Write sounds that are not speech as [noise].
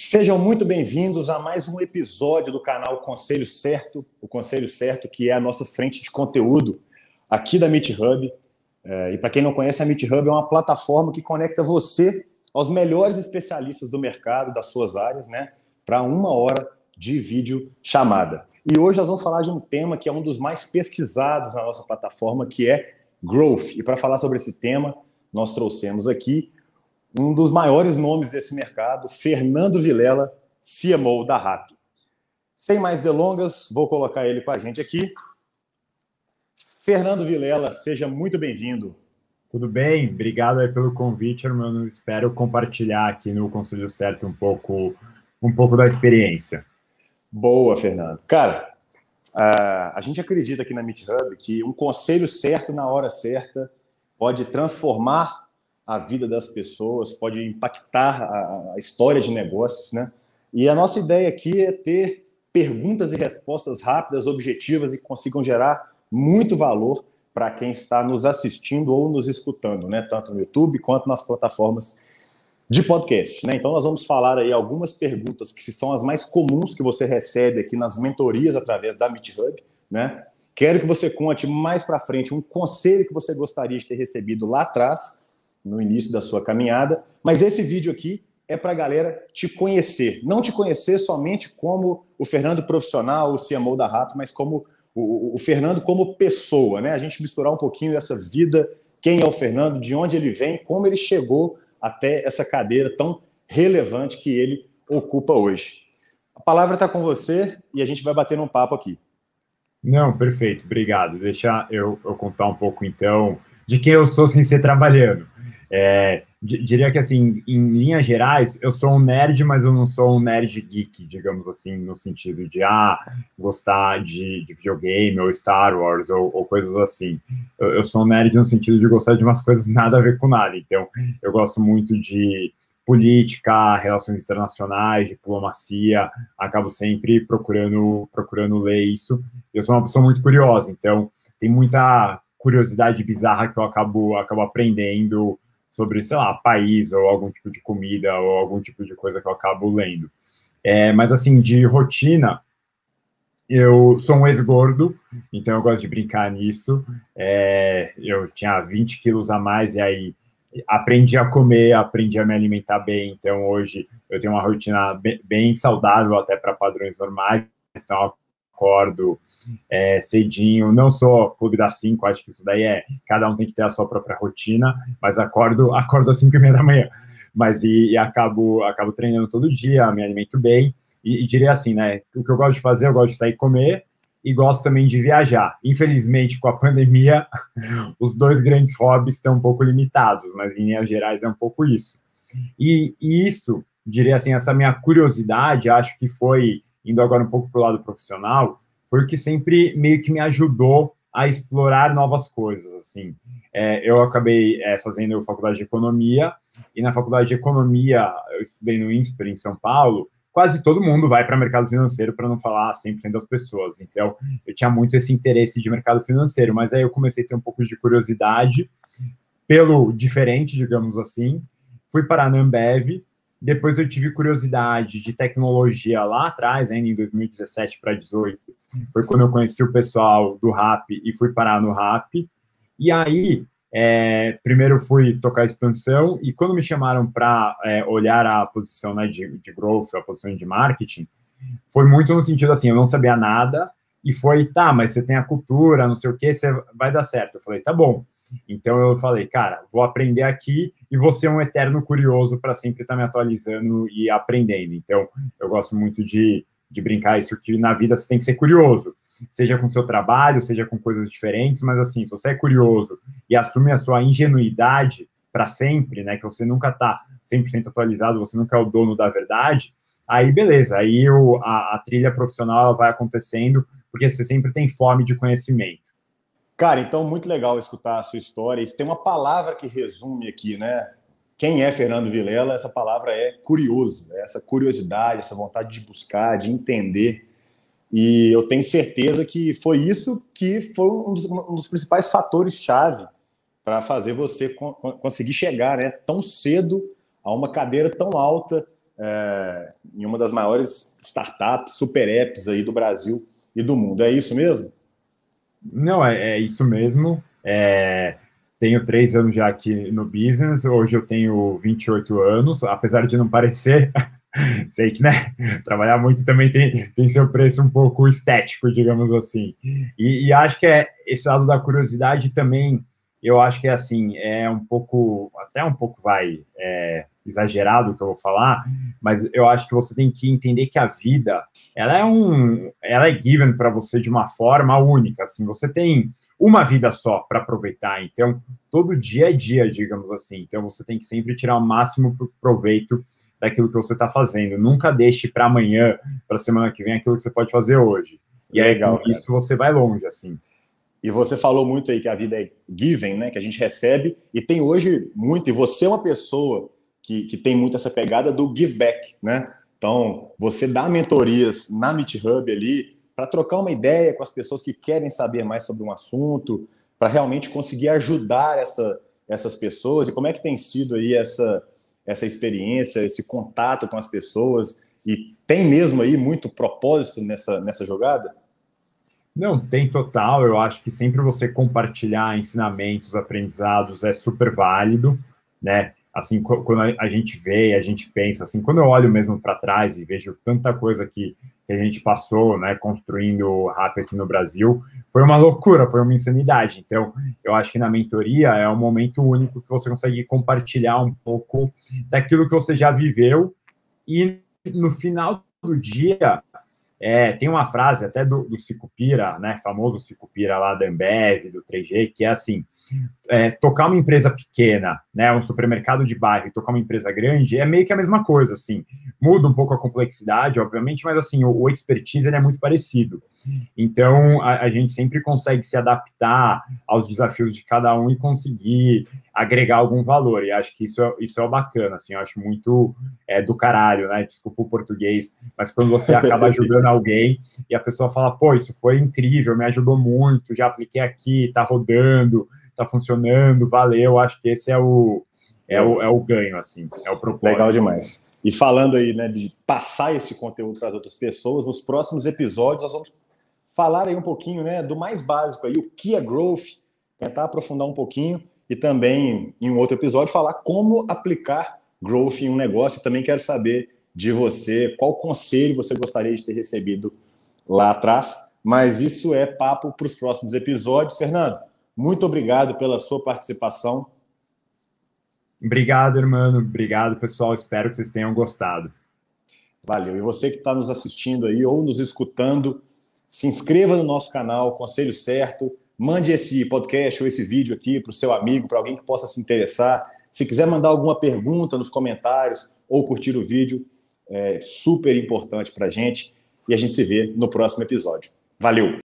Sejam muito bem-vindos a mais um episódio do canal Conselho Certo, o Conselho Certo, que é a nossa frente de conteúdo aqui da Meet Hub. É, e para quem não conhece, a Meet Hub é uma plataforma que conecta você aos melhores especialistas do mercado, das suas áreas, né, para uma hora de vídeo chamada. E hoje nós vamos falar de um tema que é um dos mais pesquisados na nossa plataforma, que é Growth. E para falar sobre esse tema, nós trouxemos aqui um dos maiores nomes desse mercado, Fernando Vilela, CMO da RAP. Sem mais delongas, vou colocar ele com a gente aqui. Fernando Vilela, seja muito bem-vindo. Tudo bem, obrigado pelo convite, irmão. Espero compartilhar aqui no Conselho Certo um pouco, um pouco da experiência. Boa, Fernando. Cara, a gente acredita aqui na Meet Hub que um conselho certo na hora certa pode transformar a vida das pessoas, pode impactar a, a história de negócios, né? E a nossa ideia aqui é ter perguntas e respostas rápidas, objetivas e que consigam gerar muito valor para quem está nos assistindo ou nos escutando, né? Tanto no YouTube quanto nas plataformas de podcast, né? Então nós vamos falar aí algumas perguntas que são as mais comuns que você recebe aqui nas mentorias através da Meet né? Quero que você conte mais para frente um conselho que você gostaria de ter recebido lá atrás no início da sua caminhada. Mas esse vídeo aqui é para a galera te conhecer. Não te conhecer somente como o Fernando profissional, o CMO da Rato, mas como o, o, Fernando como pessoa, né? A gente misturar um pouquinho dessa vida, quem é o Fernando, de onde ele vem, como ele chegou até essa cadeira tão relevante que ele ocupa hoje. A palavra está com você e a gente vai bater um papo aqui. Não, perfeito, obrigado. Deixa eu, eu contar um pouco então de quem eu sou sem ser trabalhando. É, diria que, assim, em linhas gerais, eu sou um nerd, mas eu não sou um nerd geek, digamos assim, no sentido de, ah, gostar de, de videogame, ou Star Wars, ou, ou coisas assim. Eu, eu, sou um nerd no sentido de gostar de umas coisas nada a ver com nada. Então, eu gosto muito de política, relações internacionais, diplomacia, acabo sempre procurando, procurando ler isso. Eu sou uma pessoa muito curiosa, então, tem muita curiosidade bizarra que eu acabo, acabo aprendendo sobre, sei lá, país ou algum tipo de comida ou algum tipo de coisa que eu acabo lendo. É, mas, assim, de rotina, eu sou um ex-gordo, então eu gosto de brincar nisso. É, eu tinha 20 quilos a mais e aí aprendi a comer, aprendi a me alimentar bem. Então hoje eu tenho uma rotina bem, bem saudável até para padrões normais. Então acordo é, cedinho, não sou clube das 5, acho que isso daí é, cada um tem que ter a sua própria rotina, mas acordo, [laughs] acordo às 5 e meia da manhã, mas e, e, acabo, acabo treinando todo dia, me alimento bem, e, e, diria assim, né, o que eu gosto de fazer, eu gosto de sair comer, e gosto também de viajar. Infelizmente, com a pandemia, [laughs] os dois grandes hobbies estão um pouco limitados, mas em linhas gerais é um pouco isso. E, e isso, diria assim, essa minha curiosidade, acho que foi indo agora um pouco para o lado profissional, foi o que sempre meio que me ajudou a explorar novas coisas, assim. É, eu acabei é, fazendo faculdade de economia, e na faculdade de economia, eu estudei no INSPER, em São Paulo, quase todo mundo vai para mercado financeiro, para não falar 100% das pessoas. Então, eu tinha muito esse interesse de mercado financeiro, mas aí eu comecei a ter um pouco de curiosidade pelo diferente, digamos assim. Fui para a Nambev, depois eu tive curiosidade de tecnologia lá atrás, ainda em 2017 para 2018. Foi quando eu conheci o pessoal do RAP e fui parar no RAP. E aí, é, primeiro fui tocar expansão, e quando me chamaram para é, olhar a posição né, de, de growth, a posição de marketing, foi muito no sentido assim: eu não sabia nada, e foi, tá, mas você tem a cultura, não sei o que, você vai dar certo. Eu falei, tá bom. Então eu falei, cara, vou aprender aqui e vou ser um eterno curioso para sempre estar tá me atualizando e aprendendo. Então eu gosto muito de, de brincar isso que na vida você tem que ser curioso, seja com seu trabalho, seja com coisas diferentes, mas assim, se você é curioso e assume a sua ingenuidade para sempre, né, que você nunca está 100% atualizado, você nunca é o dono da verdade, aí beleza, aí o, a, a trilha profissional vai acontecendo, porque você sempre tem fome de conhecimento. Cara, então muito legal escutar a sua história. Se tem uma palavra que resume aqui, né? Quem é Fernando Vilela? Essa palavra é curioso, é essa curiosidade, essa vontade de buscar, de entender. E eu tenho certeza que foi isso que foi um dos, um dos principais fatores-chave para fazer você conseguir chegar né, tão cedo a uma cadeira tão alta é, em uma das maiores startups, super apps aí do Brasil e do mundo. É isso mesmo? Não, é, é isso mesmo. É, tenho três anos já aqui no business, hoje eu tenho 28 anos, apesar de não parecer, [laughs] sei que, né, [laughs] trabalhar muito também tem, tem seu preço um pouco estético, digamos assim. E, e acho que é esse lado da curiosidade também, eu acho que é assim, é um pouco, até um pouco vai, é, exagerado que eu vou falar, mas eu acho que você tem que entender que a vida, ela é um, ela é given para você de uma forma única, assim, você tem uma vida só para aproveitar, então todo dia é dia, digamos assim, então você tem que sempre tirar o máximo proveito daquilo que você está fazendo, nunca deixe para amanhã, para a semana que vem aquilo que você pode fazer hoje. E aí, Legal, isso você vai longe, assim. E você falou muito aí que a vida é given, né? Que a gente recebe, e tem hoje muito, e você é uma pessoa que, que tem muito essa pegada do give back, né? Então, você dá mentorias na Meet Hub ali para trocar uma ideia com as pessoas que querem saber mais sobre um assunto, para realmente conseguir ajudar essa, essas pessoas. E como é que tem sido aí essa, essa experiência, esse contato com as pessoas? E tem mesmo aí muito propósito nessa, nessa jogada? Não, tem total. Eu acho que sempre você compartilhar ensinamentos, aprendizados é super válido, né? assim, quando a gente vê, a gente pensa, assim, quando eu olho mesmo para trás e vejo tanta coisa que, que a gente passou, né, construindo rap aqui no Brasil, foi uma loucura, foi uma insanidade. Então, eu acho que na mentoria é um momento único que você consegue compartilhar um pouco daquilo que você já viveu e no final do dia é, tem uma frase até do, do Cicupira, né, famoso Cicupira lá da Ambev, do 3G, que é assim, é, tocar uma empresa pequena, né, um supermercado de bairro e tocar uma empresa grande é meio que a mesma coisa, assim, muda um pouco a complexidade, obviamente, mas assim, o, o expertise ele é muito parecido. Então, a, a, gente sempre consegue se adaptar aos desafios de cada um e conseguir agregar algum valor. E acho que isso é, isso é bacana, assim, eu acho muito é, do caralho, né? Desculpa o português, mas quando você acaba [laughs] ajudando alguém e a pessoa fala, pô, isso foi incrível, me ajudou muito, já apliquei aqui, tá rodando, tá funcionando, valeu. Acho que esse é o, é o, é o ganho, assim, é o propósito. Legal demais. E falando aí, né, de passar esse conteúdo para as outras pessoas, nos próximos episódios nós vamos falar aí um pouquinho, né, do mais básico aí, o que é growth, tentar aprofundar um pouquinho e também em um outro episódio falar como aplicar growth em um negócio. Também quero saber de você qual conselho você gostaria de ter recebido lá atrás. Mas isso é papo para os próximos episódios. Fernando, muito obrigado pela sua participação. Obrigado, irmão. Obrigado, pessoal. Espero que vocês tenham gostado. Valeu. E você que está nos assistindo aí ou nos escutando, se inscreva no nosso canal Conselho Certo. Mande esse podcast ou esse vídeo aqui para o seu amigo, para alguém que possa se interessar. Se quiser mandar alguma pergunta nos comentários ou curtir o vídeo, é super importante para a gente. E a gente se vê no próximo episódio. Valeu!